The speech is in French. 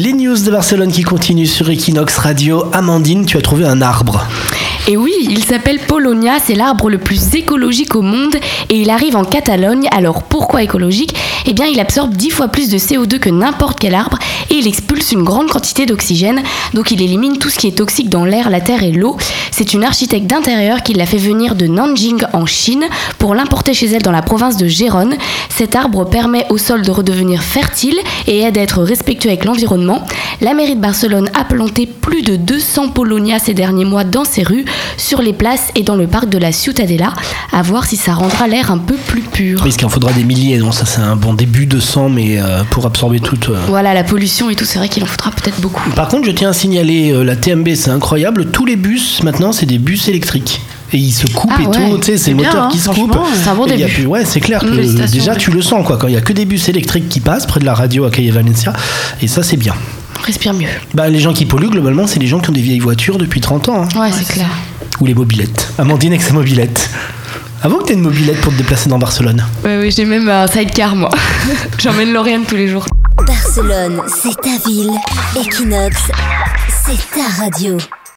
Les news de Barcelone qui continuent sur Equinox Radio. Amandine, tu as trouvé un arbre. Et oui, il s'appelle Polonia, c'est l'arbre le plus écologique au monde et il arrive en Catalogne. Alors pourquoi écologique? Eh bien, il absorbe 10 fois plus de CO2 que n'importe quel arbre et il expulse une grande quantité d'oxygène. Donc il élimine tout ce qui est toxique dans l'air, la terre et l'eau. C'est une architecte d'intérieur qui l'a fait venir de Nanjing en Chine pour l'importer chez elle dans la province de Gérone. Cet arbre permet au sol de redevenir fertile et aide à être respectueux avec l'environnement. La mairie de Barcelone a planté plus de 200 Polonia ces derniers mois dans ses rues sur les places et dans le parc de la Ciutadella, à voir si ça rendra l'air un peu plus pur. Parce qu'il en faudra des milliers, non Ça, c'est un bon début de sang, mais euh, pour absorber toute. euh. Voilà, la pollution et tout, c'est vrai qu'il en faudra peut-être beaucoup. Par contre, je tiens à signaler euh, la TMB, c'est incroyable. Tous les bus, maintenant, c'est des bus électriques. Et ils se coupent Ah et ouais, tout, tu sais, c'est le moteur hein, qui se coupe. c'est un bon début. plus- ouais, c'est clair que déjà tu le sens, quoi. Quand il y a que des bus électriques qui passent près de la radio à Calle Valencia, et ça, c'est bien. On respire mieux. Bah, les gens qui polluent, globalement, c'est les gens qui ont des vieilles voitures depuis 30 ans. hein. Ouais, c'est clair. Ou les mobilettes. Amandine avec sa mobilette. Avant que tu aies une mobilette pour te déplacer dans Barcelone. Ouais, oui, j'ai même un sidecar, moi. J'emmène Lauriane tous les jours. Barcelone, c'est ta ville. Equinox, c'est ta radio.